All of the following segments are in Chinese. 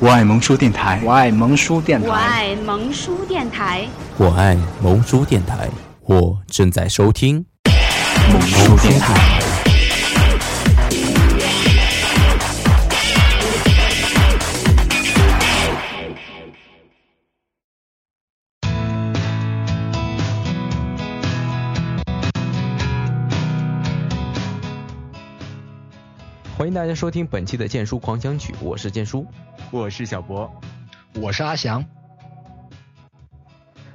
我爱萌叔电台，我爱萌叔电台，我爱萌叔电台，我爱萌叔电台，我正在收听。萌叔电台。欢迎大家收听本期的剑叔狂想曲，我是剑叔，我是小博，我是阿翔。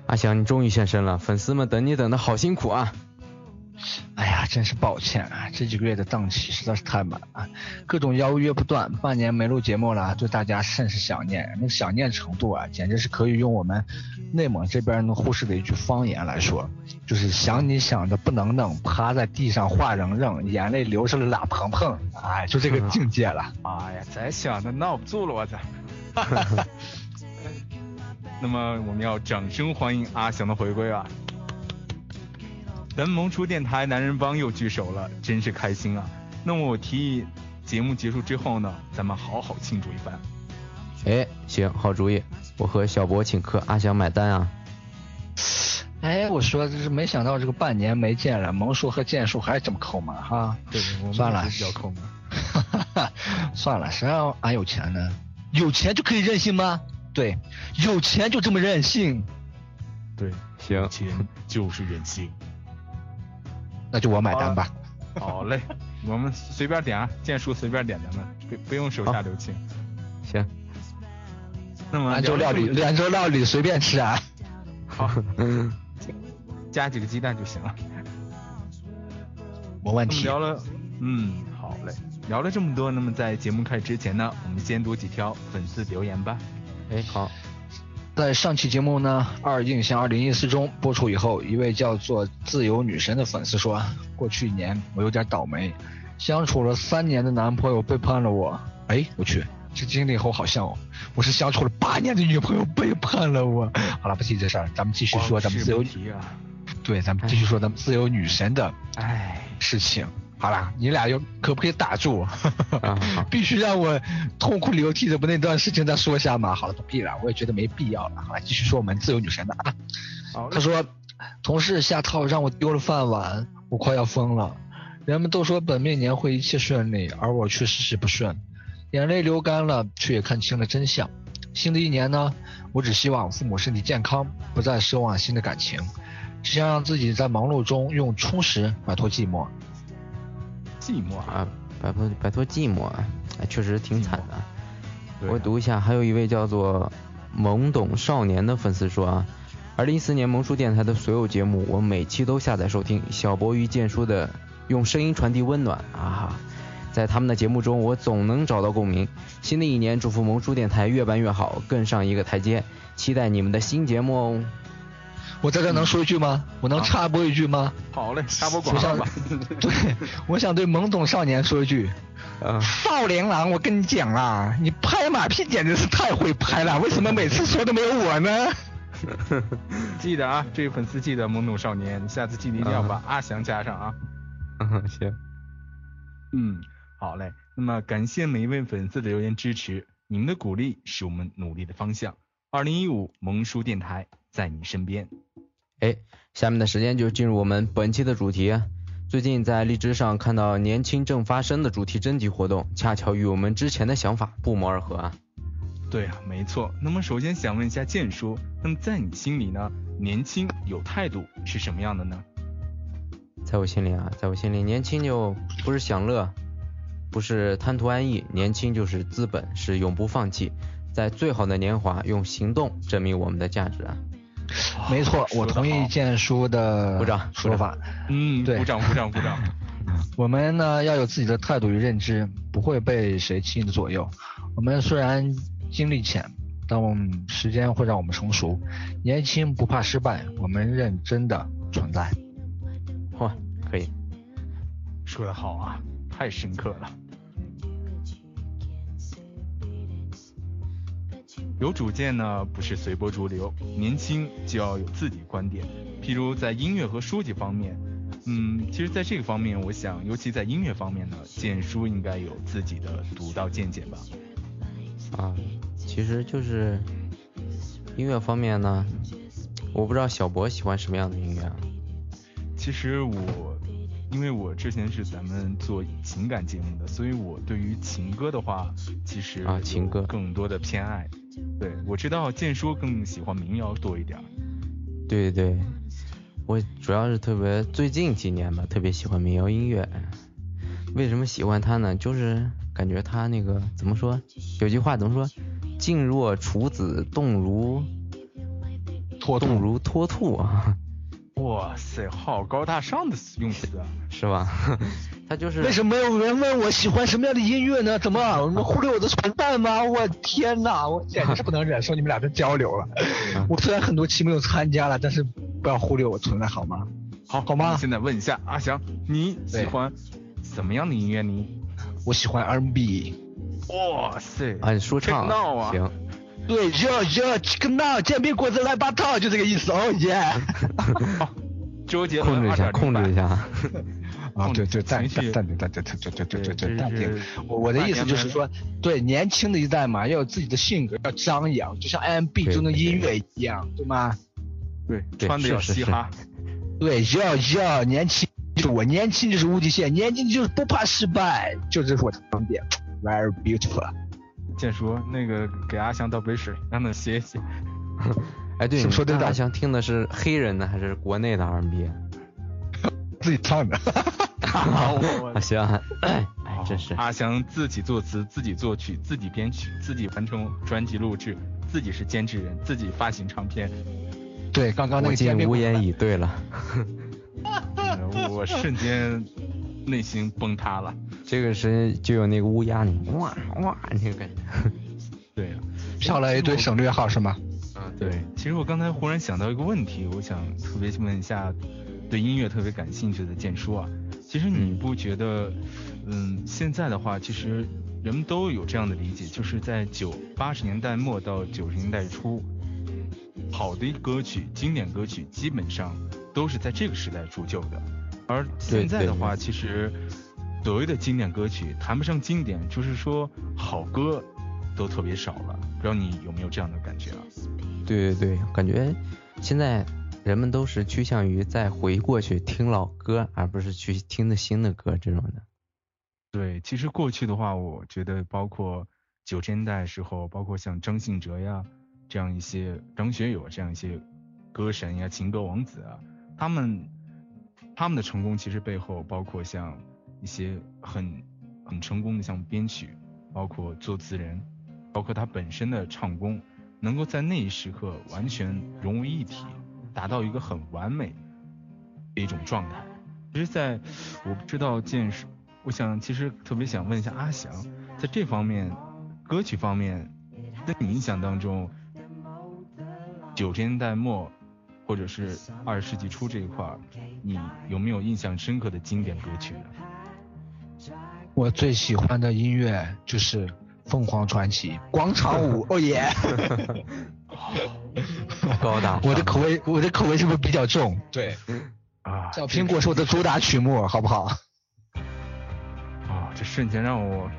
阿翔，你终于现身了，粉丝们等你等的好辛苦啊！哎呀，真是抱歉啊，这几个月的档期实在是太满了，各种邀约不断，半年没录节目了，对大家甚是想念。那个想念程度啊，简直是可以用我们内蒙这边的护士的一句方言来说，就是想你想的不能弄，趴在地上画扔扔，眼泪流成了 lap 蓬蓬，哎，就这个 境界了。哎呀，再想的闹不住了，我操！那么我们要掌声欢迎阿翔的回归啊！咱萌叔电台男人帮又聚首了，真是开心啊！那么我提议节目结束之后呢，咱们好好庆祝一番。哎，行，好主意，我和小博请客，阿翔买单啊！哎，我说这是没想到这个半年没见了，萌叔和剑叔还是这么抠门哈？对，算了，比较抠门。算了，谁让俺有钱呢？有钱就可以任性吗？对，有钱就这么任性。对，行，钱就是任性。那就我买单吧。好嘞，我们随便点啊，剑叔随便点咱们，不不用手下留情。行。那么兰州料理，兰州料理随便吃啊。好，嗯 加几个鸡蛋就行了。没问题。聊了，嗯，好嘞，聊了这么多，那么在节目开始之前呢，我们先读几条粉丝留言吧。哎，好。在上期节目呢，《二印象二零一四》中播出以后，一位叫做自由女神的粉丝说：“过去一年我有点倒霉，相处了三年的男朋友背叛了我。”哎，我去，这经历和我好像哦，我是相处了八年的女朋友背叛了我。好了，不提这事儿，咱们继续说咱们自由。对，咱们继续说咱们自由女神的哎事情。好啦，你俩又可不可以打住？必须让我痛哭流涕的把那段事情再说一下嘛？好了，不必了，我也觉得没必要了。好了，继续说我们自由女神的啊。他说，同事下套让我丢了饭碗，我快要疯了。人们都说本命年会一切顺利，而我却事事不顺，眼泪流干了，却也看清了真相。新的一年呢，我只希望父母身体健康，不再奢望新的感情，只想让自己在忙碌中用充实摆脱寂寞。寂寞啊，摆脱摆脱寂寞，哎，确实挺惨的。我读一下，还有一位叫做懵懂少年的粉丝说啊，二零一四年萌叔电台的所有节目，我每期都下载收听。小博与建叔的用声音传递温暖啊，在他们的节目中，我总能找到共鸣。新的一年，祝福萌叔电台越办越好，更上一个台阶。期待你们的新节目哦。我在这能说一句吗？我能插播一句吗？好嘞，插播广告吧。对，我想对懵懂少年说一句，少年郎，我跟你讲啊，你拍马屁简直是太会拍了，为什么每次说都没有我呢？记得啊，这位粉丝记得懵懂少年，下次记得一定要把阿翔加上啊。嗯行。嗯，好嘞。那么感谢每一位粉丝的留言支持，你们的鼓励是我们努力的方向。二零一五萌叔电台在你身边。哎，下面的时间就进入我们本期的主题。最近在荔枝上看到“年轻正发生”的主题征集活动，恰巧与我们之前的想法不谋而合啊。对啊，没错。那么首先想问一下剑叔，那么在你心里呢，年轻有态度是什么样的呢？在我心里啊，在我心里，年轻就不是享乐，不是贪图安逸，年轻就是资本，是永不放弃，在最好的年华用行动证明我们的价值啊。没错，我同意剑叔的鼓掌说法。嗯，对，鼓掌鼓掌鼓掌。我们呢要有自己的态度与认知，不会被谁轻易的左右。我们虽然经历浅，但我们时间会让我们成熟。年轻不怕失败，我们认真的存在。嚯，可以，说的好啊，太深刻了。有主见呢，不是随波逐流。年轻就要有自己观点。譬如在音乐和书籍方面，嗯，其实在这个方面，我想，尤其在音乐方面呢，简书应该有自己的独到见解吧。啊，其其实就是音乐方面呢，我不知道小博喜欢什么样的音乐啊。其实我，因为我之前是咱们做情感节目的，所以我对于情歌的话，其实啊情歌更多的偏爱。对，我知道建叔更喜欢民谣多一点。对对，我主要是特别最近几年吧，特别喜欢民谣音乐。为什么喜欢他呢？就是感觉他那个怎么说？有句话怎么说？静若处子，动如脱动如脱兔啊！哇塞，好高大上的用词啊，是吧？他就是为什么没有人问我喜欢什么样的音乐呢？怎么你们忽略我的存在吗？我天哪，我简直是不能忍受你们俩的交流了。我虽然很多期没有参加了，但是不要忽略我存在好吗？好，好吗？现在问一下阿翔，你喜欢什么样的音乐呢？我喜欢 R&B。哇塞，啊，说唱啊，行。对，热热这个闹，煎饼果子来八套，就这个意思哦耶。周杰伦，控制一下，控制一下。啊，对对，暂暂暂停，暂停，暂停，暂停，暂停，暂停。我我的意思就是说，对年轻的一代嘛，要有自己的性格，要张扬，就像 R&B 中的音乐一样，对吗？对，穿的要嘻哈。对，要要年轻，就是我年轻就是无极限，年轻就是不怕失败，就这是我的观点。Very beautiful。建叔，那个给阿翔倒杯水，让他歇歇。哎，对，你说对阿翔听的是黑人的还是国内的 R&B？自己唱的。行，哎，真是。阿翔自己作词，自己作曲，自己编曲，自己完成专辑录制，自己是监制人，自己发行唱片。对，刚刚那个。我无言以对了。我瞬间内心崩塌了。这个是就有那个乌鸦，哇哇那个感觉。对呀，飘了一堆省略号是吗？啊，对。其实我刚才忽然想到一个问题，我想特别问一下，对音乐特别感兴趣的建叔啊，其实你不觉得，嗯，现在的话，其实人们都有这样的理解，就是在九八十年代末到九十年代初，好的歌曲、经典歌曲基本上都是在这个时代铸就的，而现在的话，其实。所谓的经典歌曲谈不上经典，就是说好歌都特别少了。不知道你有没有这样的感觉啊？对对对，感觉现在人们都是趋向于再回过去听老歌，而不是去听的新的歌这种的。对，其实过去的话，我觉得包括九十年代时候，包括像张信哲呀这样一些张学友这样一些歌神呀、情歌王子啊，他们他们的成功其实背后包括像。一些很很成功的，像编曲，包括作词人，包括他本身的唱功，能够在那一时刻完全融为一体，达到一个很完美的一种状态。其实，在我不知道见识，我想其实特别想问一下阿翔，在这方面，歌曲方面，在你印象当中，九十年代末或者是二十世纪初这一块，你有没有印象深刻的经典歌曲呢？我最喜欢的音乐就是凤凰传奇广场舞，哦耶！高大，我的口味，我的口味是不是比较重？对，啊，小苹果是我的主打曲目，好不好？啊，这瞬间让我。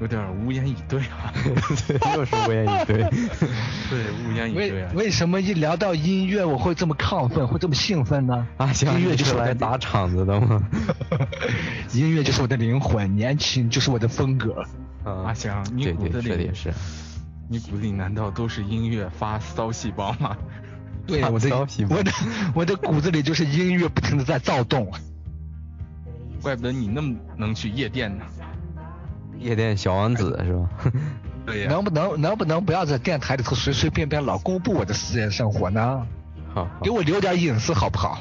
有点无言以对啊，又是无言以对，对，无言以对啊。为为什么一聊到音乐我会这么亢奋，会这么兴奋呢？啊，音乐就是来打场子的吗？音乐就是我的灵魂，年轻就是我的风格。阿翔，你骨子里也是，你骨子里难道都是音乐发骚细胞吗？对，我的我的我的骨子里就是音乐不停的在躁动。怪不得你那么能去夜店呢。夜店小王子是吧？对呀。能不能能不能不要在电台里头随随便便老公布我的私人生活呢？好，给我留点隐私好不好？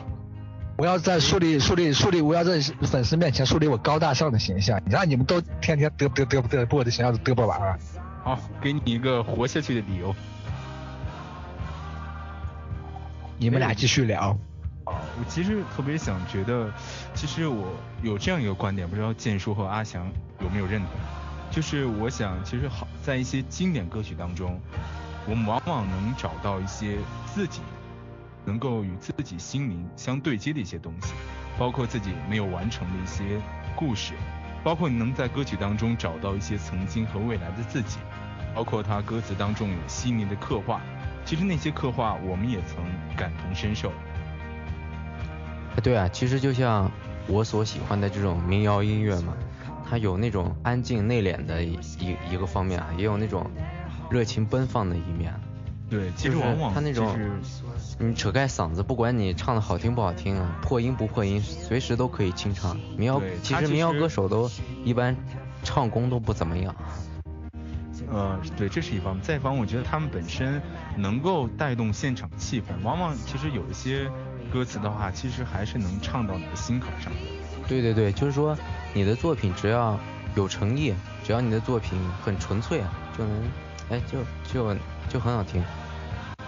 我要在树立树立树立，我要在粉丝面前树立我高大上的形象。你让你们都天天嘚啵嘚啵嘚啵的，形象都嘚啵完啊？好，给你一个活下去的理由。你们俩继续聊。我其实特别想觉得，其实我有这样一个观点，不知道建叔和阿翔有没有认同？就是我想，其实好在一些经典歌曲当中，我们往往能找到一些自己能够与自己心灵相对接的一些东西，包括自己没有完成的一些故事，包括你能在歌曲当中找到一些曾经和未来的自己，包括他歌词当中有细腻的刻画，其实那些刻画我们也曾感同身受。对啊，其实就像我所喜欢的这种民谣音乐嘛，它有那种安静内敛的一一个方面啊，也有那种热情奔放的一面。对，其实往往他那种，你扯开嗓子，不管你唱的好听不好听啊，破音不破音，随时都可以清唱。民谣其实民谣歌手都一般唱功都不怎么样。呃，对，这是一方面。再一方面，我觉得他们本身能够带动现场气氛。往往其实有一些歌词的话，其实还是能唱到你的心坎上。对对对，就是说你的作品只要有诚意，只要你的作品很纯粹，就能，哎，就就就很好听。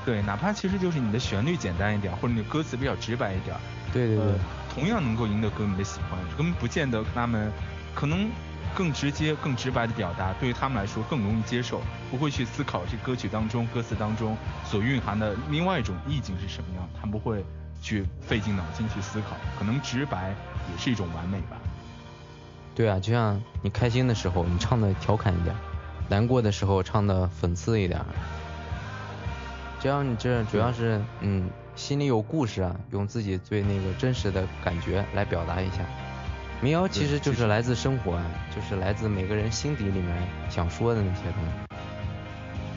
对，哪怕其实就是你的旋律简单一点，或者你的歌词比较直白一点，对对对，同样能够赢得歌迷的喜欢。根本不见得他们可能。更直接、更直白的表达，对于他们来说更容易接受，不会去思考这歌曲当中歌词当中所蕴含的另外一种意境是什么样，他们不会去费尽脑筋去思考，可能直白也是一种完美吧。对啊，就像你开心的时候，你唱的调侃一点；难过的时候，唱的讽刺一点。只要你这主要是嗯心里有故事啊，用自己最那个真实的感觉来表达一下。民谣其实就是来自生活啊，就是来自每个人心底里面想说的那些东西。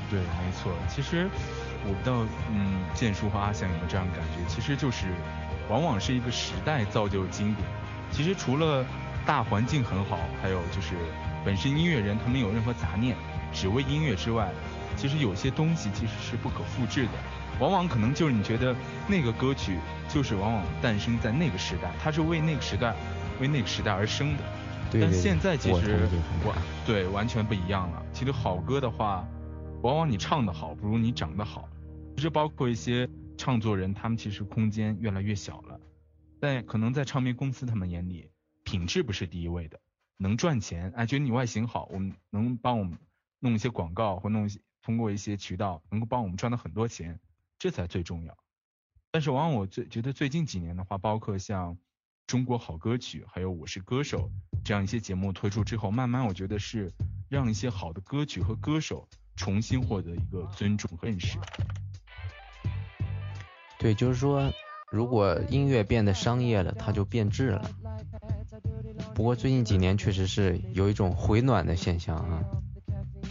对，没错。其实我不知道，嗯，建叔和阿翔有没有这样感觉？其实就是，往往是一个时代造就经典。其实除了大环境很好，还有就是本身音乐人他没有任何杂念，只为音乐之外，其实有些东西其实是不可复制的。往往可能就是你觉得那个歌曲就是往往诞生在那个时代，它是为那个时代。为那个时代而生的，但现在其实我对完全不一样了。其实好歌的话，往往你唱的好不如你长得好。其实包括一些唱作人，他们其实空间越来越小了。但可能在唱片公司他们眼里，品质不是第一位的，能赚钱，哎，觉得你外形好，我们能帮我们弄一些广告或弄一些通过一些渠道能够帮我们赚到很多钱，这才最重要。但是往往我最觉得最近几年的话，包括像。中国好歌曲，还有我是歌手这样一些节目推出之后，慢慢我觉得是让一些好的歌曲和歌手重新获得一个尊重和认识。对，就是说，如果音乐变得商业了，它就变质了。不过最近几年确实是有一种回暖的现象啊。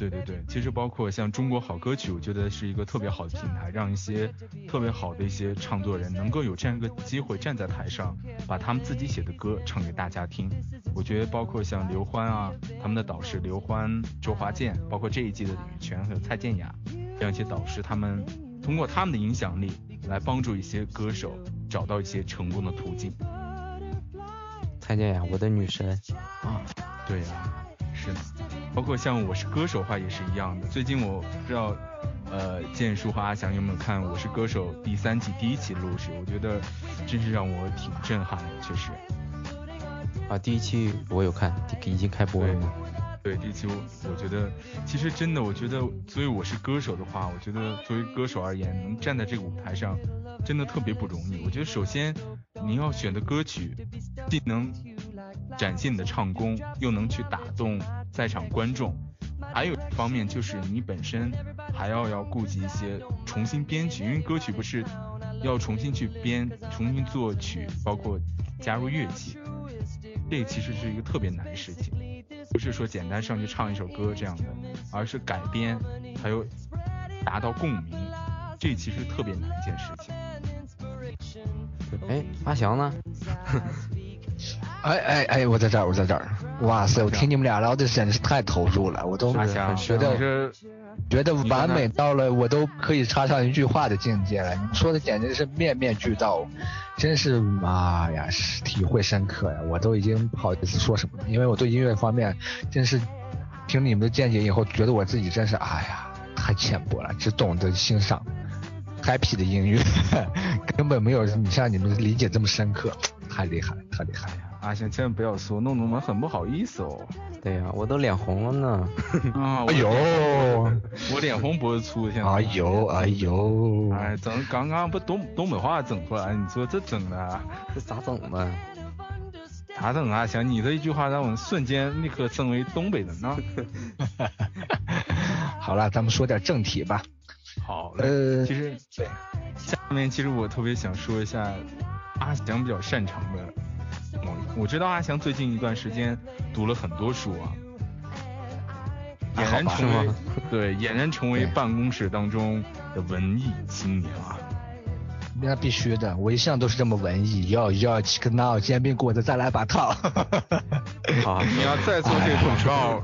对对对，其实包括像中国好歌曲，我觉得是一个特别好的平台，让一些特别好的一些唱作人能够有这样一个机会站在台上，把他们自己写的歌唱给大家听。我觉得包括像刘欢啊，他们的导师刘欢、周华健，包括这一季的羽泉还有蔡健雅这样一些导师，他们通过他们的影响力来帮助一些歌手找到一些成功的途径。蔡健雅，我的女神啊，对呀，是的。包括像我是歌手的话也是一样的。最近我不知道，呃，建叔和阿翔有没有看《我是歌手》第三季第一期录制？我觉得真是让我挺震撼的，确实。啊，第一期我有看，已经开播了吗？对，第一期我我觉得，其实真的，我觉得作为我是歌手的话，我觉得作为歌手而言，能站在这个舞台上，真的特别不容易。我觉得首先你要选的歌曲，既能展现你的唱功，又能去打动。在场观众，还有一方面就是你本身还要要顾及一些重新编曲，因为歌曲不是要重新去编、重新作曲，包括加入乐器，这其实是一个特别难的事情，不是说简单上去唱一首歌这样的，而是改编还有达到共鸣，这其实特别难一件事情。哎，阿翔呢？哎哎哎，我在这儿，我在这儿。哇塞，我听你们俩聊的简直是太投入了，我都觉得觉得完美到了，我都可以插上一句话的境界了。你们说的简直是面面俱到，真是妈呀，体会深刻呀！我都已经不好意思说什么了，因为我对音乐方面真是听你们的见解以后，觉得我自己真是哎呀太浅薄了，只懂得欣赏 happy 的音乐，根本没有你像你们理解这么深刻，太厉害，太厉害呀！阿翔，千万不要说，弄得我们很不好意思哦。对呀，我都脸红了呢。啊，哎呦，我脸红脖子粗，现在。哎呦，哎呦。哎，整刚刚不东东北话整出来，你说这整的，这咋整嘛？咋整啊？想你这一句话，让我们瞬间立刻成为东北人呢。好了，咱们说点正题吧。好，呃，其实对，下面其实我特别想说一下阿翔比较擅长的我知道阿翔最近一段时间读了很多书啊，俨然成为对，俨然成为办公室当中的文艺青年啊。那必须的，我一向都是这么文艺，要要吃个闹煎饼果子，再来把套。好，你要再做这个广告，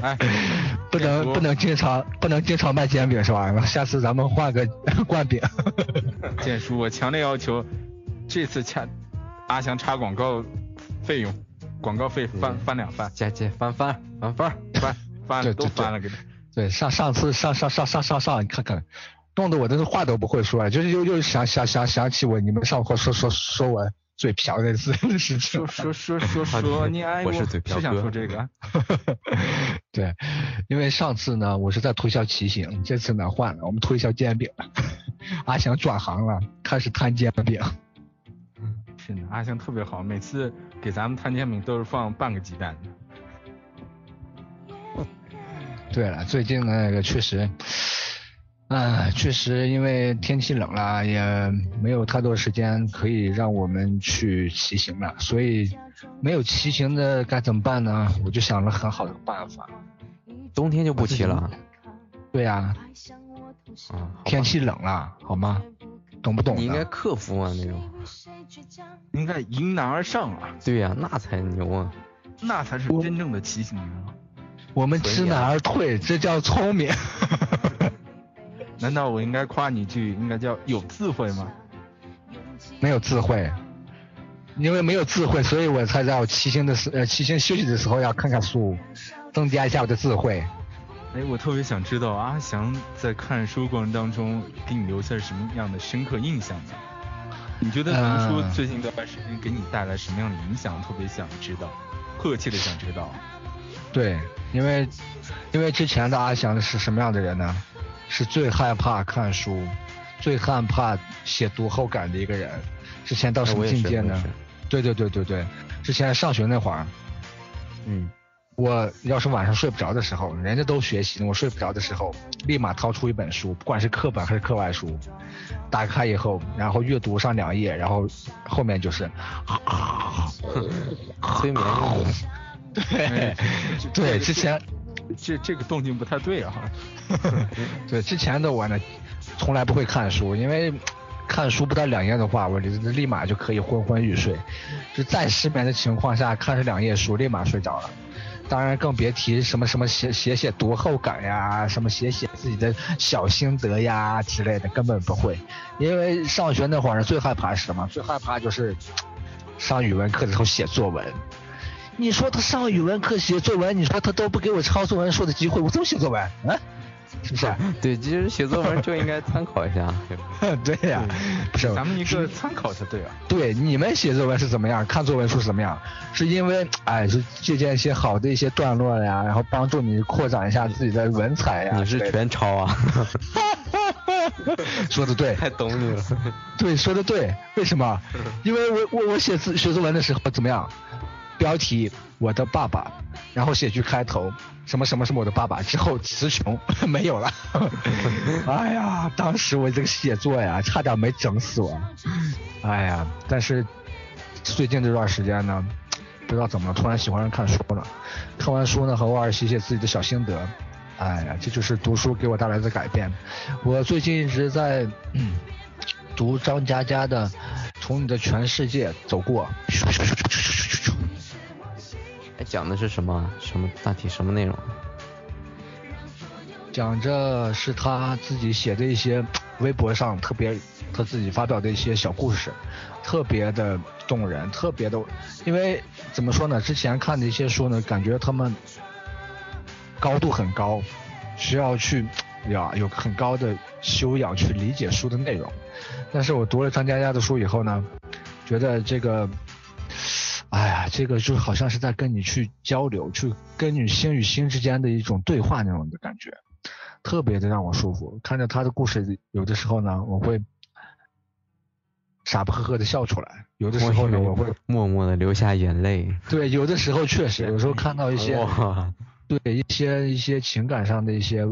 哎，不能不能经常不能经常卖煎饼是吧？下次咱们换个 灌饼。建叔，我强烈要求，这次插阿翔插广告费用，广告费翻翻两番，加加翻翻翻 翻翻翻都翻了给他。对，上上次上上上上上上，你看看。弄得我真是话都不会说，就是又又想想想想起我你们上课说说说我嘴瓢那次事情。说说说说 说，你爱我是嘴瓢哥。是想说这个？对，因为上次呢我是在推销骑行，这次呢换了，我们推销煎饼。阿翔转行了，开始摊煎饼。阿星特别好，每次给咱们摊煎饼都是放半个鸡蛋。对了，最近那个确实。啊，确实，因为天气冷了，也没有太多时间可以让我们去骑行了，所以没有骑行的该怎么办呢？我就想了很好的办法，冬天就不骑了。对呀，啊，天气冷了，好吗？懂不懂？你应该克服啊，那种，应该迎难而上啊。对呀，那才牛啊，那才是真正的骑行啊。我们知难而退，这叫聪明。难道我应该夸你一句，应该叫有智慧吗？没有智慧，因为没有智慧，所以我才在我骑行的时呃骑行休息的时候要看看书，增加一下我的智慧。哎，我特别想知道阿翔在看书过程当中给你留下什么样的深刻印象呢？你觉得读书最近这段时间给你带来什么样的影响？特别想知道，迫切的想知道。对，因为因为之前的阿翔是什么样的人呢？是最害怕看书，最害怕写读后感的一个人。之前到什么境界呢？对对对对对，之前上学那会儿，嗯，我要是晚上睡不着的时候，人家都学习，我睡不着的时候，立马掏出一本书，不管是课本还是课外书，打开以后，然后阅读上两页，然后后面就是 催眠。对对，之前。这这个动静不太对啊！对，之前的我呢，从来不会看书，因为看书不到两页的话，我立马就可以昏昏欲睡。就再失眠的情况下，看上两页书，立马睡着了。当然，更别提什么什么写写写读后感呀，什么写写自己的小心得呀之类的，根本不会。因为上学那会儿最害怕是什么？最害怕就是 上语文课的时候写作文。你说他上语文课写作文，你说他都不给我抄作文书的机会，我怎么写作文？啊，是不是？对，其实写作文就应该参考一下。对 呀，不是咱们一个参考才对啊。对，你们写作文是怎么样？看作文书是怎么样？是因为哎，是借鉴一些好的一些段落呀，然后帮助你扩展一下自己的文采呀。你是全抄啊？说的对，太懂你了。对，说的对。为什么？因为我我我写字写作文的时候怎么样？标题我的爸爸，然后写句开头，什么什么什么我的爸爸，之后词穷 没有了。哎呀，当时我这个写作呀，差点没整死我。哎呀，但是最近这段时间呢，不知道怎么了，突然喜欢上看书了。看完书呢，偶尔写写自己的小心得。哎呀，这就是读书给我带来的改变。我最近一直在读张嘉佳的《从你的全世界走过》。讲的是什么？什么大体什么内容？讲着是他自己写的一些 微博上特别他自己发表的一些小故事，特别的动人，特别的。因为怎么说呢？之前看的一些书呢，感觉他们高度很高，需要去 呀有很高的修养去理解书的内容。但是我读了张嘉佳的书以后呢，觉得这个。哎呀，这个就好像是在跟你去交流，去跟你心与心之间的一种对话那种的感觉，特别的让我舒服。看着他的故事，有的时候呢，我会傻不呵呵的笑出来；有的时候呢，我会默默的流下眼泪。对，有的时候确实，有时候看到一些，对一些一些情感上的一些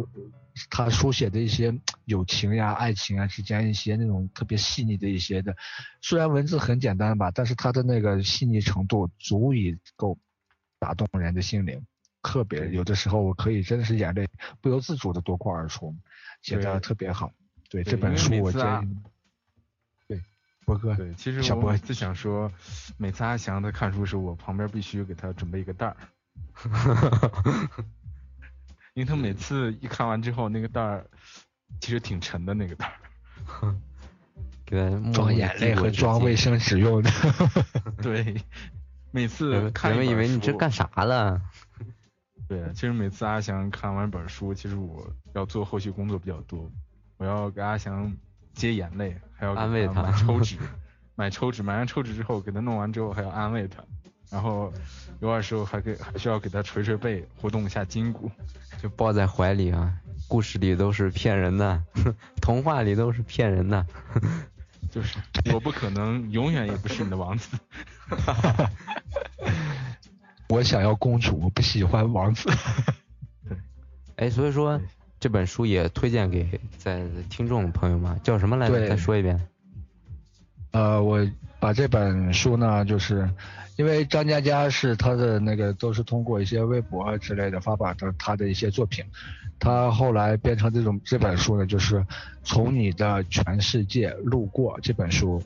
他书写的一些友情呀、爱情啊之间一些那种特别细腻的一些的，虽然文字很简单吧，但是他的那个细腻程度足以够打动人的心灵，特别有的时候我可以真的是眼泪不由自主的夺眶而出，写的特别好。对这本书我建议。对，博哥。对，其实我就想说，每次阿翔在看书时，我旁边必须给他准备一个袋儿。因为他每次一看完之后，那个袋儿其实挺沉的，那个袋儿，给装眼泪和装卫生纸用的。对，每次看人们以为你这干啥了？对，其实每次阿翔看完本书，其实我要做后续工作比较多，我要给阿翔接眼泪，还要安慰他买抽纸，买抽纸，买完抽纸之后给他弄完之后还要安慰他，然后有的时候还给还需要给他捶捶背，活动一下筋骨。就抱在怀里啊，故事里都是骗人的，童话里都是骗人的，就是我不可能永远也不是你的王子 我想要公主，我不喜欢王子。对，哎，所以说这本书也推荐给在听众朋友们，叫什么来着？再说一遍。呃，我把这本书呢，就是。因为张嘉佳是他的那个都是通过一些微博之类的发表的他的一些作品，他后来变成这种这本书呢，就是从你的全世界路过这本书，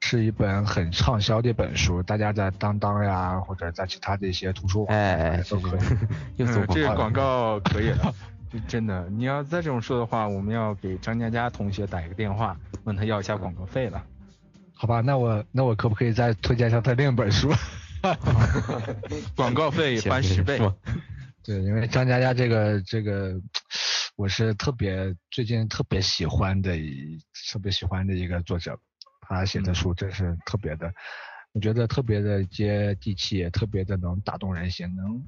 是一本很畅销的一本书，大家在当当呀或者在其他的一些图书馆都可以。这个广告可以了，就真的你要再这么说的话，我们要给张嘉佳同学打一个电话，问他要一下广告费了。好吧，那我那我可不可以再推荐一下他另一本书？广告费翻十倍。对，因为张嘉佳这个这个，我是特别最近特别喜欢的一，特别喜欢的一个作者，他写的书真是特别的，我觉得特别的接地气，也特别的能打动人心，能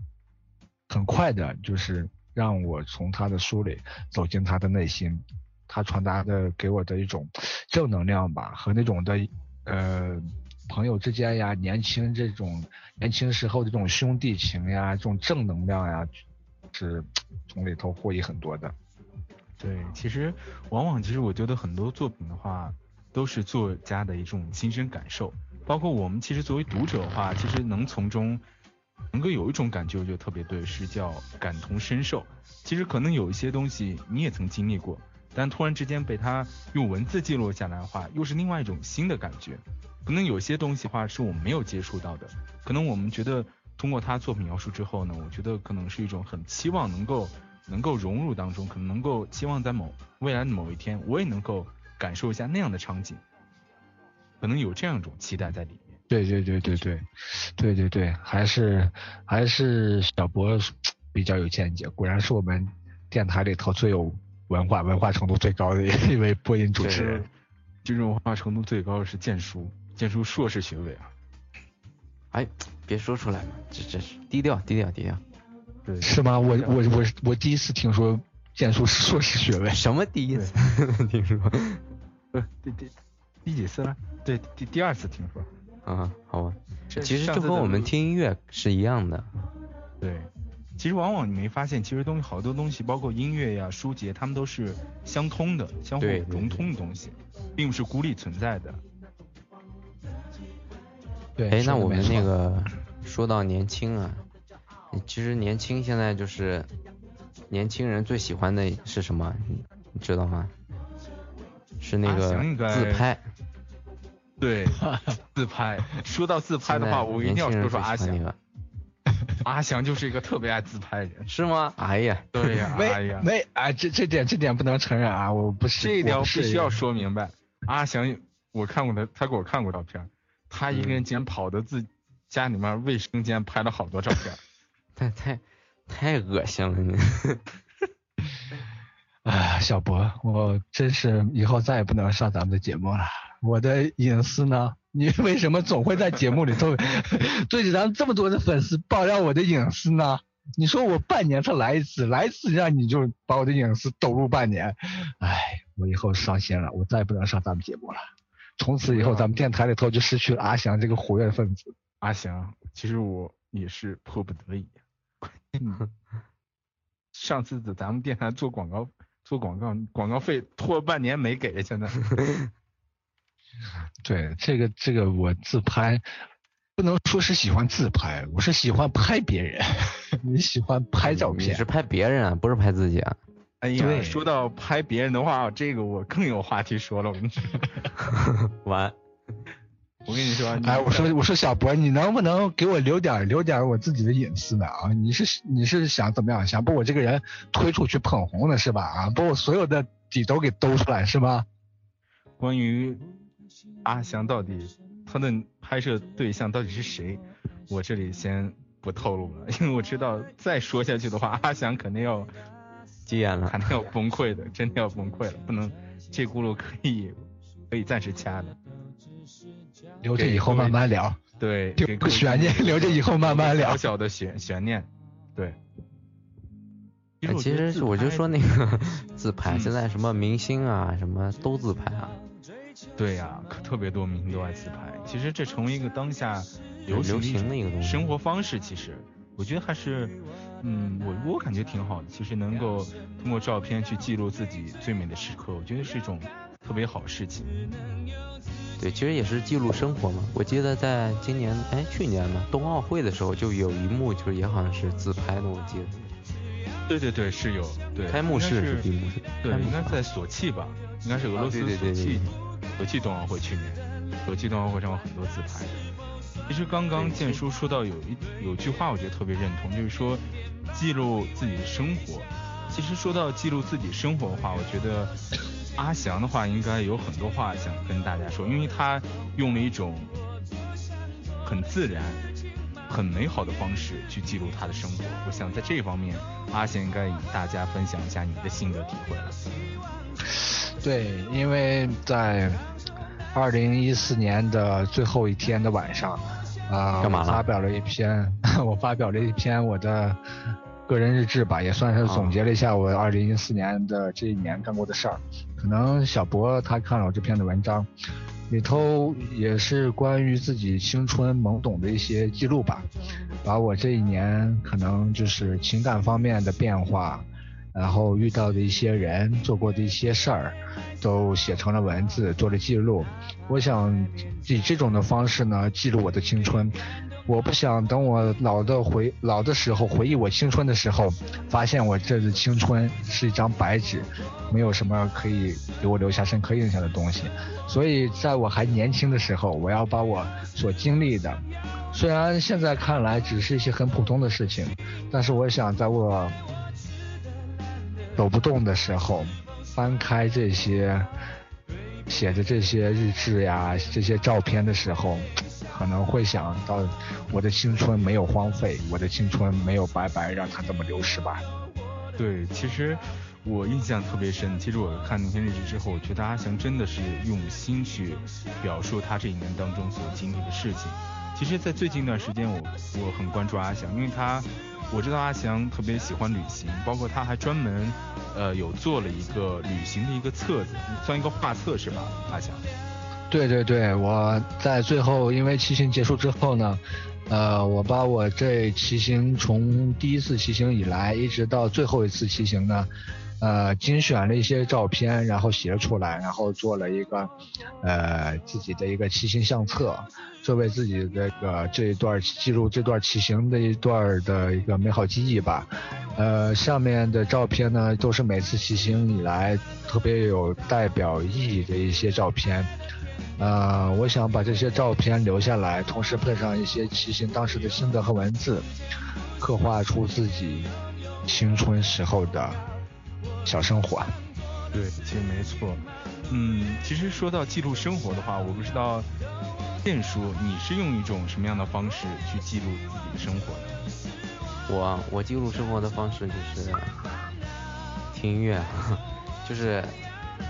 很快的，就是让我从他的书里走进他的内心。他传达的给我的一种正能量吧，和那种的呃朋友之间呀，年轻这种年轻时候的这种兄弟情呀，这种正能量呀，是从里头获益很多的。对，其实往往其实我觉得很多作品的话，都是作家的一种亲身感受，包括我们其实作为读者的话，其实能从中能够有一种感觉，我觉得特别对，是叫感同身受。其实可能有一些东西你也曾经历过。但突然之间被他用文字记录下来的话，又是另外一种新的感觉。可能有些东西的话是我们没有接触到的，可能我们觉得通过他作品描述之后呢，我觉得可能是一种很期望能够能够融入当中，可能能够期望在某未来的某一天，我也能够感受一下那样的场景，可能有这样一种期待在里面。对对对对对，对对对，还是还是小博比较有见解，果然是我们电台里头最有。文化文化程度最高的 一位播音主持人，这种文化程度最高的是建叔，建叔硕士学位啊！哎，别说出来，这这是低调低调低调。对，是吗？我我我我第一次听说建叔是硕士学位，什么第一次 听说？不，第第第几次了？对，第第二次听说。啊，好吧。其实这和我们听音乐是一样的。对。其实往往你没发现，其实东西好多东西，包括音乐呀、书籍，它们都是相通的、相互融通的东西，并不是孤立存在的。对。哎，那我们那个说到年轻啊，其实年轻现在就是年轻人最喜欢的是什么？你知道吗？是那个自拍。对，自拍。说到自拍的话，我一定要说说阿翔。阿翔就是一个特别爱自拍的人，是吗？哎呀，对呀，哎呀，没，哎，这这点这点不能承认啊，我不是，这一点我必须要说明白。阿翔，我看过他，他给我看过照片，他一个人竟然跑到自家里面卫生间拍了好多照片，太太太恶心了你。啊，小博，我真是以后再也不能上咱们的节目了，我的隐私呢？你 为什么总会在节目里头对着咱这么多的粉丝爆料我的隐私呢？你说我半年才来一次，来一次让你就把我的隐私抖入半年，哎，我以后伤心了，我再也不能上咱们节目了。从此以后，咱们电台里头就失去了阿翔这个活跃分子。阿翔，其实我也是迫不得已。上次在咱们电台做广告，做广告广告费拖了半年没给，现在。对，这个这个我自拍，不能说是喜欢自拍，我是喜欢拍别人。你喜欢拍照片？你是拍别人啊，不是拍自己啊？哎呀，说到拍别人的话，这个我更有话题说了。我跟你说，完。我跟你说，哎，我说我说小博，你能不能给我留点留点我自己的隐私呢？啊，你是你是想怎么样？想把我这个人推出去捧红的是吧？啊，把我所有的底都给兜出来是吧？关于阿翔到底他的拍摄对象到底是谁，我这里先不透露了，因为我知道再说下去的话，阿翔肯定要急眼了，肯定要崩溃的，真的要崩溃了，不能这轱辘可以可以暂时掐的。留着以后慢慢聊，对，个悬念，留着以后慢慢聊。小小的悬悬念，对。其实我就说那个自拍，现在什么明星啊，什么都自拍啊。对呀，可特别多明星都爱自拍。其实这成为一个当下流行的一个东西，生活方式。其实我觉得还是，嗯，我我感觉挺好的。其实能够通过照片去记录自己最美的时刻，我觉得是一种特别好事情。对，其实也是记录生活嘛。我记得在今年，哎，去年嘛，冬奥会的时候就有一幕，就是也好像是自拍的，我记得。对对对，是有。对。开幕式是闭幕式。对，应该在索契吧？应该是俄罗斯索契，索契冬奥会去年，国际冬奥会上有很多自拍。其实刚刚建叔说到有一有句话，我觉得特别认同，就是说记录自己的生活。其实说到记录自己生活的话，我觉得。阿翔的话应该有很多话想跟大家说，因为他用了一种很自然、很美好的方式去记录他的生活。我想在这方面，阿翔应该与大家分享一下你的心得体会了。对，因为在二零一四年的最后一天的晚上，啊，干嘛？发表了一篇，我发表了一篇我的。个人日志吧，也算是总结了一下我二零一四年的这一年干过的事儿。可能小博他看了我这篇的文章，里头也是关于自己青春懵懂的一些记录吧，把我这一年可能就是情感方面的变化，然后遇到的一些人，做过的一些事儿，都写成了文字，做了记录。我想以这种的方式呢，记录我的青春。我不想等我老的回老的时候回忆我青春的时候，发现我这的青春是一张白纸，没有什么可以给我留下深刻印象的东西。所以在我还年轻的时候，我要把我所经历的，虽然现在看来只是一些很普通的事情，但是我想在我走不动的时候，翻开这些写着这些日志呀、这些照片的时候。可能会想到我的青春没有荒废，我的青春没有白白让它这么流逝吧。对，其实我印象特别深。其实我看那篇日志之后，我觉得阿翔真的是用心去表述他这一年当中所经历的事情。其实，在最近一段时间，我我很关注阿翔，因为他我知道阿翔特别喜欢旅行，包括他还专门呃有做了一个旅行的一个册子，算一个画册是吧？阿翔。对对对，我在最后因为骑行结束之后呢，呃，我把我这骑行从第一次骑行以来一直到最后一次骑行呢，呃，精选了一些照片，然后写出来，然后做了一个呃自己的一个骑行相册，作为自己这个这一段记录这段骑行的一段的一个美好记忆吧。呃，上面的照片呢都是每次骑行以来特别有代表意义的一些照片。呃，我想把这些照片留下来，同时配上一些骑行当时的心得和文字，刻画出自己青春时候的小生活。对，其实没错。嗯，其实说到记录生活的话，我不知道电叔你是用一种什么样的方式去记录自己的生活的？我我记录生活的方式就是听音乐，就是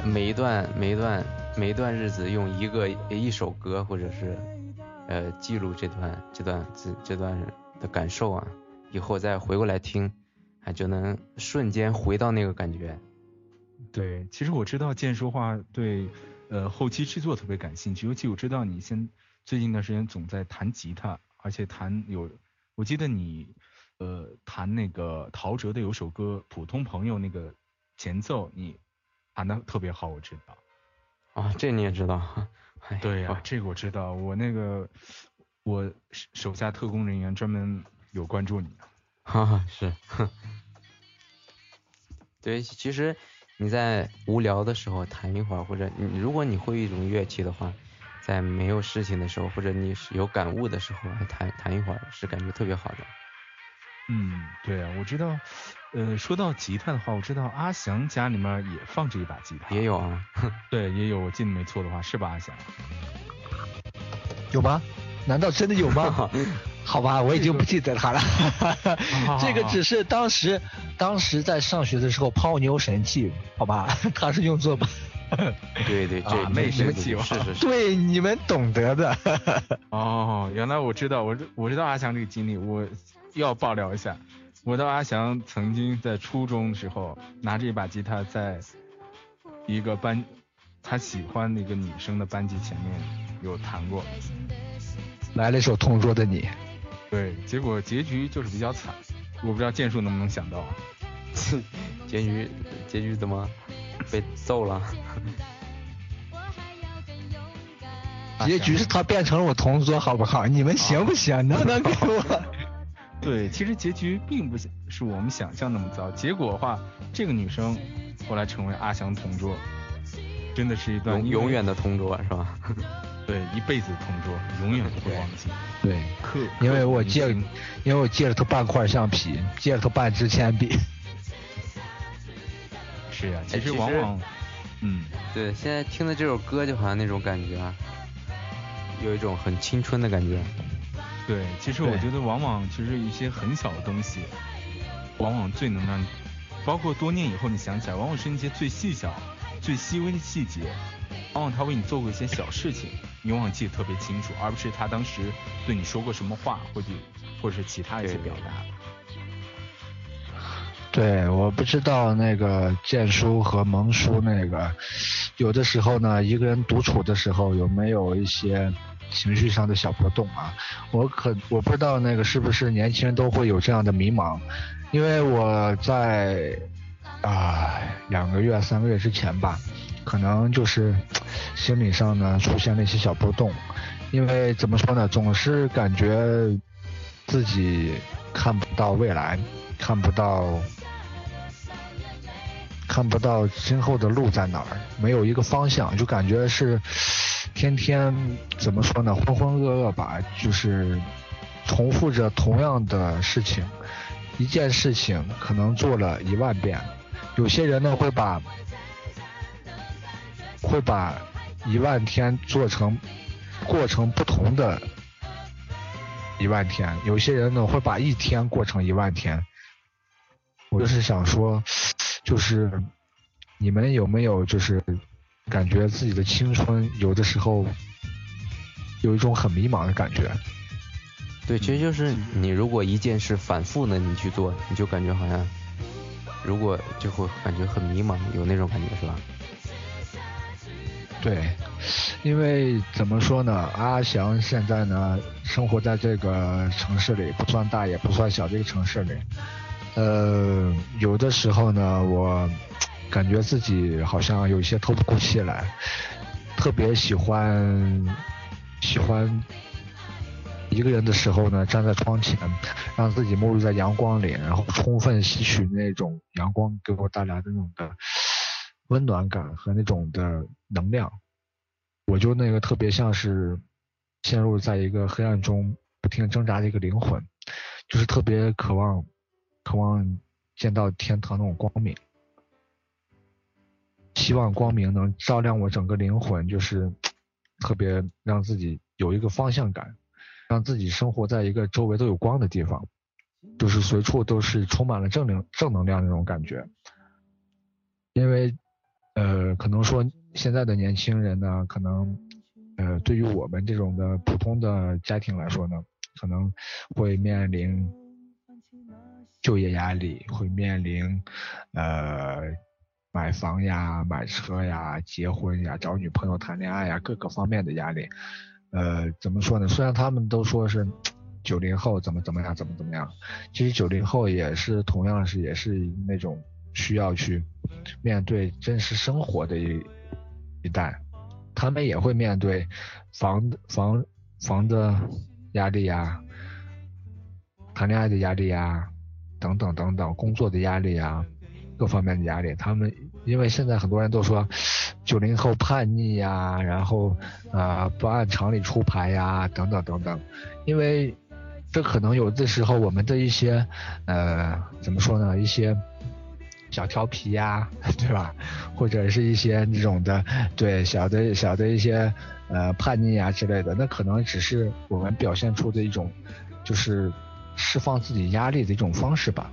每一段每一段。每一段日子用一个一首歌，或者是呃记录这段这段这这段的感受啊，以后再回过来听，还就能瞬间回到那个感觉。对，其实我知道健说话对呃后期制作特别感兴趣，尤其我知道你现最近一段时间总在弹吉他，而且弹有，我记得你呃弹那个陶喆的有首歌《普通朋友》那个前奏，你弹的特别好，我知道。啊，这你也知道？对呀，这个我知道，我那个我手下特工人员专门有关注你。哈哈，是。对，其实你在无聊的时候弹一会儿，或者你如果你会一种乐器的话，在没有事情的时候，或者你有感悟的时候，弹弹一会儿是感觉特别好的。嗯，对啊，我知道。呃，说到吉他的话，我知道阿翔家里面也放着一把吉他。也有啊。对，也有。我记得没错的话，是吧，阿翔？有吗？难道真的有吗？好吧，我已经不记得他了。这个只是当时，当时在上学的时候泡妞神器，好吧，他是用作。对对，这没神器是是是。对，你们懂得的。哦，原来我知道，我我知道阿翔这个经历，我要爆料一下。我的阿翔曾经在初中的时候拿着一把吉他，在一个班他喜欢的一个女生的班级前面有弹过。来了一首《同桌的你》。对，结果结局就是比较惨，我不知道剑术能不能想到，结局结局怎么被揍了？结局是他变成了我同桌，好不好？你们行不行？能不能给我？对，其实结局并不是我们想象那么糟，结果的话，这个女生后来成为阿翔同桌，真的是一段永远的同桌，是吧？对，一辈子同桌，永远不会忘记。对，因为我借，因为我借了他半块橡皮，借了他半支铅笔。是呀，其实往往，嗯，对，现在听的这首歌就好像那种感觉，啊，有一种很青春的感觉。对，其实我觉得往往其实一些很小的东西，往往最能让，包括多年以后你想起来，往往是那些最细小、最细微的细节，往往他为你做过一些小事情。你往往记得特别清楚，而不是他当时对你说过什么话，或者或者是其他一些表达。对，我不知道那个剑叔和萌叔那个，有的时候呢，一个人独处的时候有没有一些情绪上的小波动啊？我可我不知道那个是不是年轻人都会有这样的迷茫，因为我在啊两个月、三个月之前吧。可能就是心理上呢出现了一些小波动，因为怎么说呢，总是感觉自己看不到未来，看不到看不到今后的路在哪儿，没有一个方向，就感觉是天天怎么说呢，浑浑噩噩吧，就是重复着同样的事情，一件事情可能做了一万遍，有些人呢会把。会把一万天做成过程不同的一万天，有些人呢会把一天过成一万天。我就是想说，就是你们有没有就是感觉自己的青春有的时候有一种很迷茫的感觉？对，其实就是你如果一件事反复的你去做，你就感觉好像如果就会感觉很迷茫，有那种感觉是吧？对，因为怎么说呢，阿翔现在呢生活在这个城市里，不算大也不算小这个城市里，呃，有的时候呢，我感觉自己好像有些透不过气来，特别喜欢喜欢一个人的时候呢，站在窗前，让自己沐浴在阳光里，然后充分吸取那种阳光给我带来的那种的。温暖感和那种的能量，我就那个特别像是陷入在一个黑暗中不停挣扎的一个灵魂，就是特别渴望渴望见到天堂那种光明，希望光明能照亮我整个灵魂，就是特别让自己有一个方向感，让自己生活在一个周围都有光的地方，就是随处都是充满了正能正能量那种感觉，因为。呃，可能说现在的年轻人呢，可能呃，对于我们这种的普通的家庭来说呢，可能会面临就业压力，会面临呃买房呀、买车呀、结婚呀、找女朋友谈恋爱呀各个方面的压力。呃，怎么说呢？虽然他们都说是九零后怎么怎么样，怎么怎么样。其实九零后也是同样是也是那种需要去面对真实生活的一一代，他们也会面对房房房的压力呀，谈恋爱的压力呀，等等等等，工作的压力呀，各方面的压力。他们因为现在很多人都说九零后叛逆呀，然后啊不按常理出牌呀，等等等等，因为。这可能有的时候我们的一些，呃，怎么说呢？一些小调皮呀，对吧？或者是一些这种的，对小的小的一些呃叛逆啊之类的，那可能只是我们表现出的一种，就是释放自己压力的一种方式吧。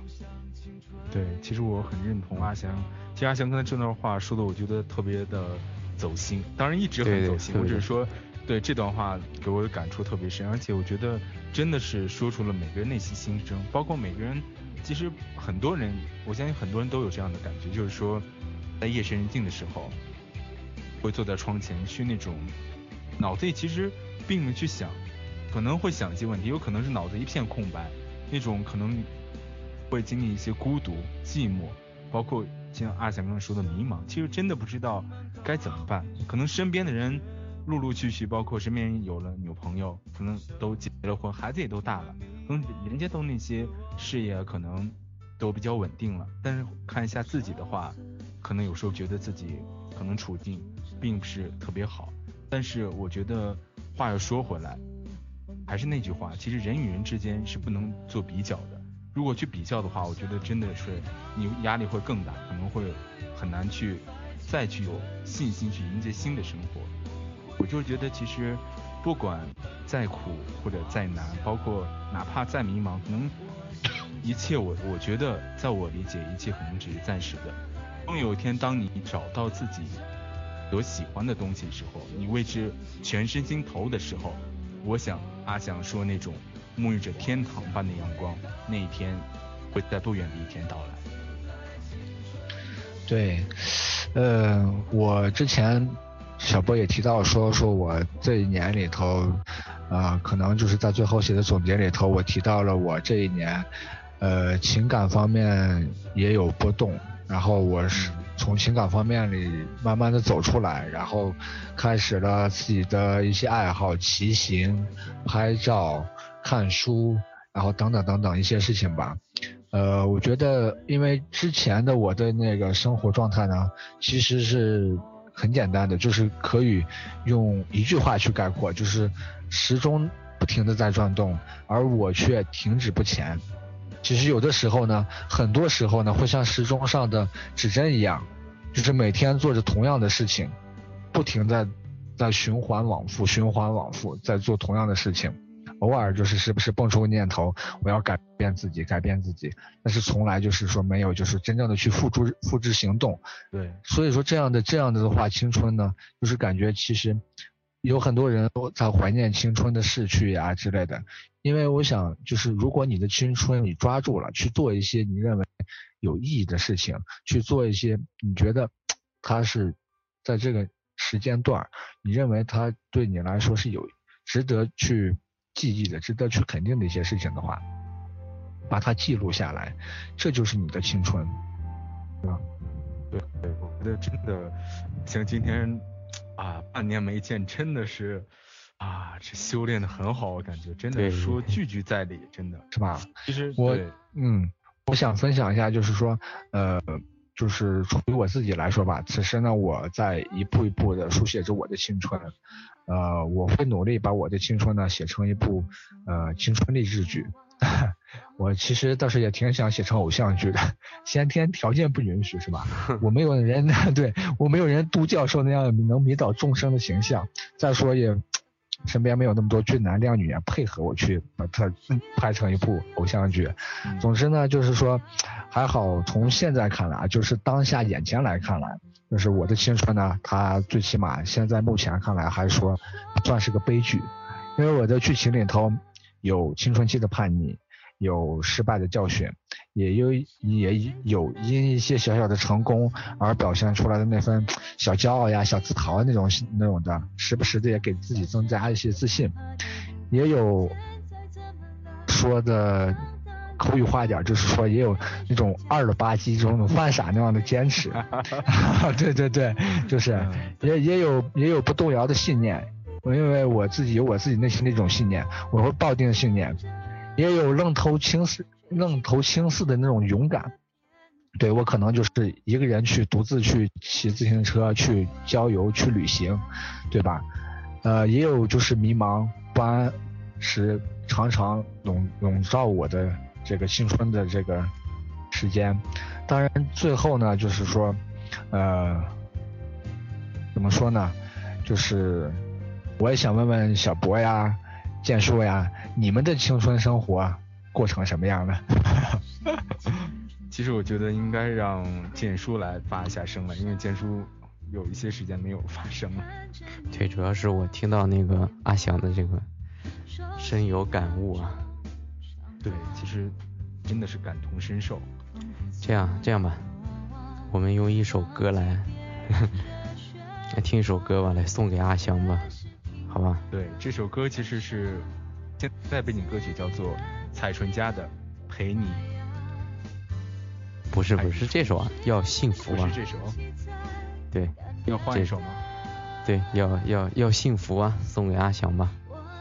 对，其实我很认同阿翔，其实阿翔刚才这段话说的，我觉得特别的走心，当然一直很走心。我只是说，对这段话给我的感触特别深，而且我觉得。真的是说出了每个人内心心声，包括每个人，其实很多人，我相信很多人都有这样的感觉，就是说，在夜深人静的时候，会坐在窗前，去那种脑子里其实并没去想，可能会想一些问题，有可能是脑子一片空白，那种可能会经历一些孤独、寂寞，包括像阿翔刚刚说的迷茫，其实真的不知道该怎么办，可能身边的人。陆陆续续，包括身边有了女朋友，可能都结了婚，孩子也都大了，可能人家都那些事业可能都比较稳定了。但是看一下自己的话，可能有时候觉得自己可能处境并不是特别好。但是我觉得话又说回来，还是那句话，其实人与人之间是不能做比较的。如果去比较的话，我觉得真的是你压力会更大，可能会很难去再去有信心去迎接新的生活。我就觉得，其实不管再苦或者再难，包括哪怕再迷茫，可能一切我我觉得，在我理解，一切可能只是暂时的。终有一天，当你找到自己所喜欢的东西的时候，你为之全身心投的时候，我想阿翔说那种沐浴着天堂般的阳光，那一天会在不远的一天到来。对，呃，我之前。小波也提到说，说我这一年里头，呃，可能就是在最后写的总结里头，我提到了我这一年，呃，情感方面也有波动，然后我是从情感方面里慢慢的走出来，然后开始了自己的一些爱好，骑行、拍照、看书，然后等等等等一些事情吧。呃，我觉得因为之前的我的那个生活状态呢，其实是。很简单的，就是可以用一句话去概括，就是时钟不停的在转动，而我却停止不前。其实有的时候呢，很多时候呢，会像时钟上的指针一样，就是每天做着同样的事情，不停的在循环往复，循环往复，在做同样的事情。偶尔就是时不时蹦出个念头，我要改变自己，改变自己，但是从来就是说没有，就是真正的去付诸付之行动。对，所以说这样的这样的的话，青春呢，就是感觉其实有很多人都在怀念青春的逝去呀之类的。因为我想，就是如果你的青春你抓住了，去做一些你认为有意义的事情，去做一些你觉得 它是在这个时间段，你认为它对你来说是有值得去。记忆的、值得去肯定的一些事情的话，把它记录下来，这就是你的青春，对吧？对对，我觉得真的像今天啊，半年没见，真的是啊，这修炼的很好，我感觉真的说句句在理，真的是吧？其实我嗯，我想分享一下，就是说呃。就是出于我自己来说吧，此时呢，我在一步一步的书写着我的青春，呃，我会努力把我的青春呢写成一部呃青春励志剧。我其实倒是也挺想写成偶像剧的，先天条件不允许是吧？我没有人 对我没有人杜教授那样能迷倒众生的形象，再说也。身边没有那么多俊男靓女啊，配合我去把它拍成一部偶像剧。总之呢，就是说，还好从现在看来，就是当下眼前来看来，就是我的青春呢，它最起码现在目前看来还说算是个悲剧，因为我的剧情里头有青春期的叛逆。有失败的教训，也有也有因一些小小的成功而表现出来的那份小骄傲呀、小自豪那种那种的，时不时的也给自己增加一些自信，也有说的口语化一点，就是说也有那种二了吧唧、这种犯傻那样的坚持。对对对，就是也也有也有不动摇的信念。因为我自己有我自己内心的一种信念，我会抱定信念，也有愣头青似愣头青似的那种勇敢。对我可能就是一个人去独自去骑自行车去郊游去旅行，对吧？呃，也有就是迷茫不安时常常笼笼罩我的这个青春的这个时间。当然最后呢，就是说，呃，怎么说呢？就是我也想问问小博呀、建硕呀，你们的青春生活过成什么样的？其实我觉得应该让建叔来发一下声了，因为建叔有一些时间没有发声了。对，主要是我听到那个阿翔的这个深有感悟啊。对，其实真的是感同身受。这样这样吧，我们用一首歌来 来听一首歌吧，来送给阿翔吧，好吧？对，这首歌其实是现在背景歌曲叫做蔡淳佳的《陪你》。不是不是这首啊，要幸福啊。不是这首。对。要换一首吗？对，要要要幸福啊，送给阿翔吧。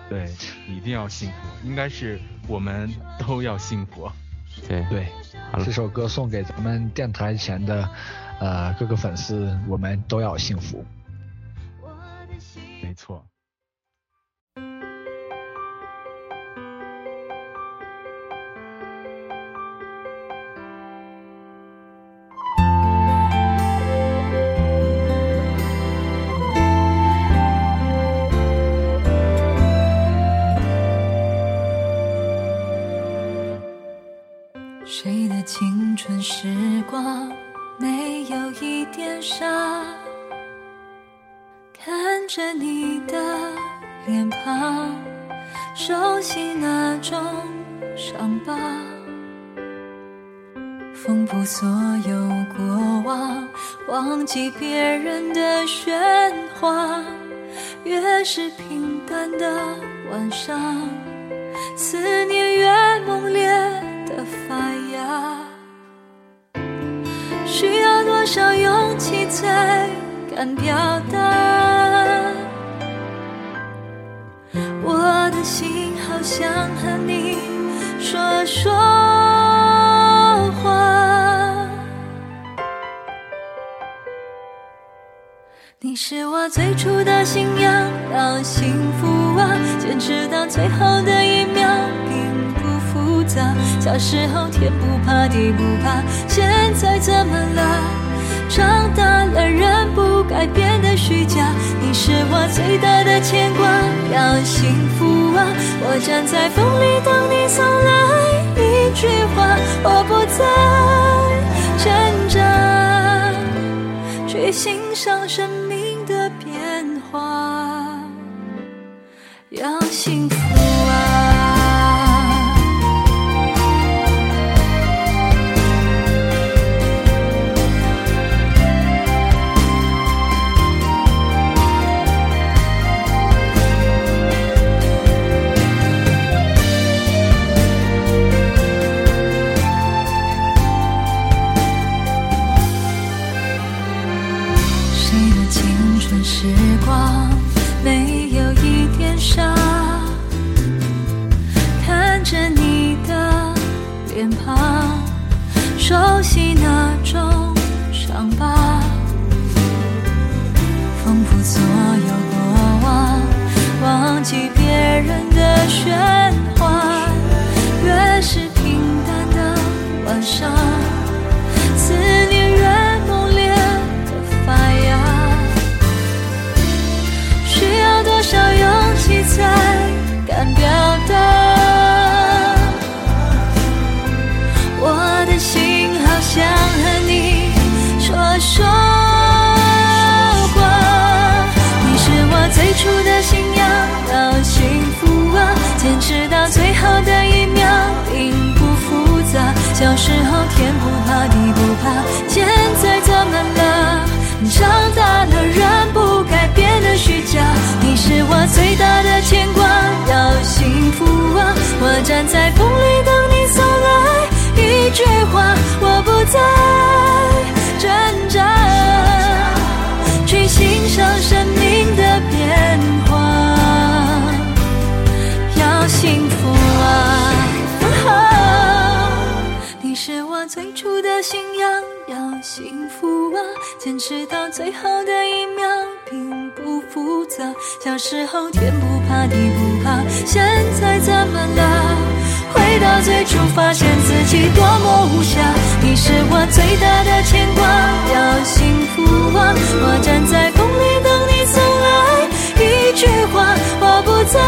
对，一定要幸福，应该是我们都要幸福。对对，好这首歌送给咱们电台前的呃各个粉丝，我们都要幸福。没错。青春时光没有一点傻，看着你的脸庞，熟悉那种伤疤，缝补所有过往，忘记别人的喧哗，越是平淡的晚上，思念越猛烈。发芽。需要多少勇气才敢表达？我的心好想和你说说话。你是我最初的信仰，要幸福啊！坚持到最后的一秒，小时候天不怕地不怕，现在怎么了？长大了人不该变得虚假。你是我最大的牵挂，要幸福啊！我站在风里等你送来一句话，我不再挣扎，去欣赏生命的变化。要幸福。仰，要幸福啊！坚持到最后的一秒，并不复杂。小时候天不怕地不怕，现在怎么了？回到最初，发现自己多么无暇。你是我最大的牵挂，要幸福啊！我站在风里等你送来一句话，我不在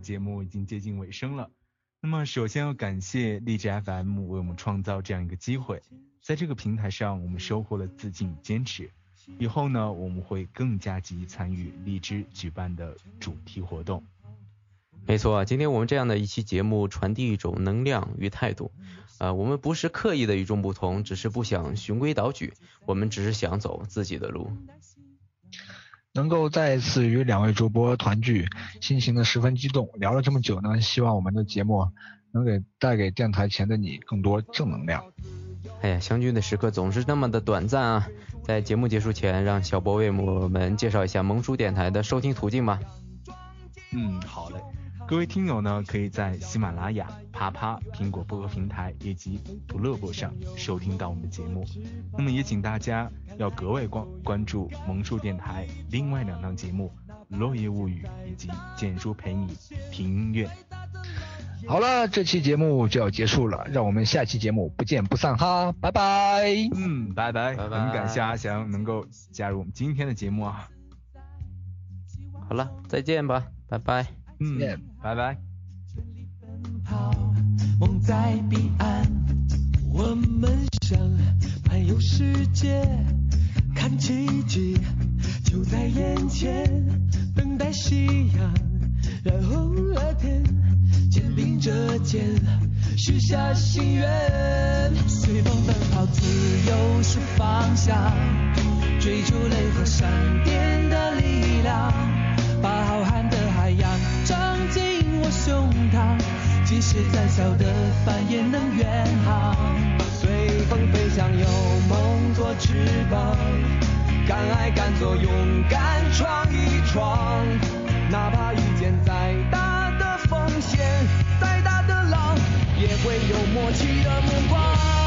节目已经接近尾声了。那么，首先要感谢荔枝 FM 为我们创造这样一个机会，在这个平台上，我们收获了自信与坚持。以后呢，我们会更加积极参与荔枝举办的主题活动。没错，今天我们这样的一期节目，传递一种能量与态度。呃，我们不是刻意的与众不同，只是不想循规蹈矩，我们只是想走自己的路。能够再次与两位主播团聚，心情呢十分激动。聊了这么久呢，希望我们的节目能给带给电台前的你更多正能量。哎呀，相聚的时刻总是那么的短暂啊！在节目结束前，让小波为我们介绍一下萌叔电台的收听途径吧。嗯，好嘞。各位听友呢，可以在喜马拉雅、啪啪、苹果播客平台以及不乐播上收听到我们的节目。那么也请大家要格外关关注萌叔电台另外两档节目《落叶物语》以及《简叔陪你听音乐》。好了，这期节目就要结束了，让我们下期节目不见不散哈，拜拜。嗯，拜拜，拜拜很感谢阿翔能够加入我们今天的节目啊。好了，再见吧，拜拜。嗯见，拜拜。跑，梦在彼岸，我们想环游世界，看奇迹就在眼前，等待夕阳，然后蓝天，肩并着肩，许下心愿，随风奔跑，自由是方向，追逐雷和闪电的力量，即使再小的帆也能远航。随风飞翔，有梦做翅膀，敢爱敢做，勇敢闯一闯。哪怕遇见再大的风险，再大的浪，也会有默契的目光。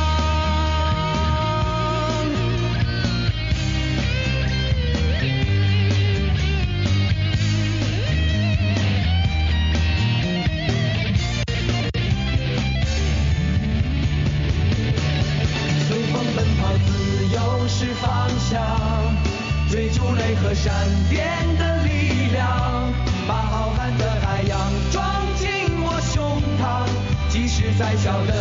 闪电的力量，把浩瀚的海洋装进我胸膛，即使再小的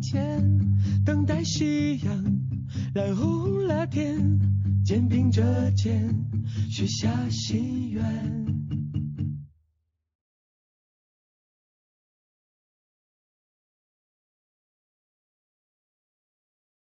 前，等待夕阳，染红了天，肩并着肩，许下心愿。